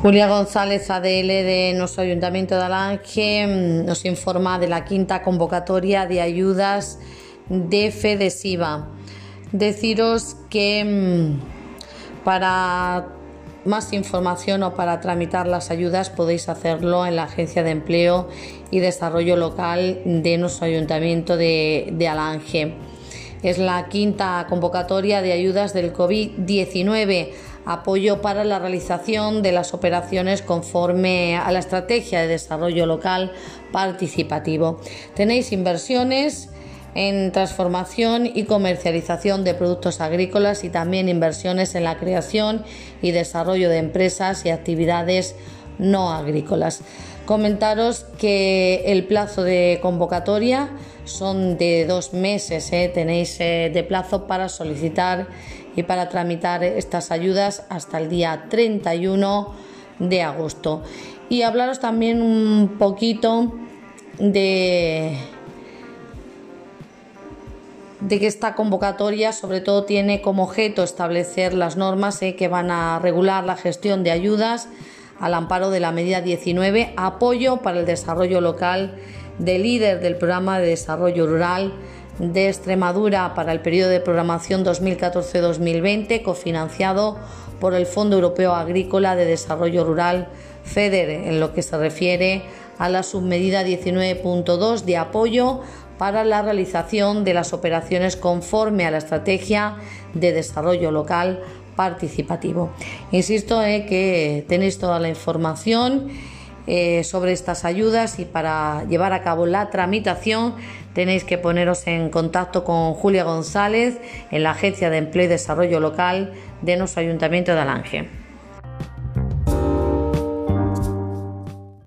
Julia González, ADL de nuestro Ayuntamiento de Alange, mm, nos informa de la quinta convocatoria de ayudas de FEDESIVA. Deciros que mm, para más información o para tramitar las ayudas podéis hacerlo en la Agencia de Empleo y Desarrollo Local de nuestro Ayuntamiento de, de Alange. Es la quinta convocatoria de ayudas del COVID-19 apoyo para la realización de las operaciones conforme a la estrategia de desarrollo local participativo. Tenéis inversiones en transformación y comercialización de productos agrícolas y también inversiones en la creación y desarrollo de empresas y actividades no agrícolas. Comentaros que el plazo de convocatoria son de dos meses, ¿eh? tenéis eh, de plazo para solicitar y para tramitar estas ayudas hasta el día 31 de agosto. Y hablaros también un poquito de de que esta convocatoria sobre todo tiene como objeto establecer las normas ¿eh? que van a regular la gestión de ayudas al amparo de la medida 19, apoyo para el desarrollo local de líder del programa de desarrollo rural de Extremadura para el periodo de programación 2014-2020, cofinanciado por el Fondo Europeo Agrícola de Desarrollo Rural, FEDER, en lo que se refiere a la submedida 19.2 de apoyo para la realización de las operaciones conforme a la estrategia de desarrollo local participativo. Insisto en que tenéis toda la información eh, sobre estas ayudas y para llevar a cabo la tramitación tenéis que poneros en contacto con Julia González en la Agencia de Empleo y Desarrollo Local de nuestro Ayuntamiento de Alange.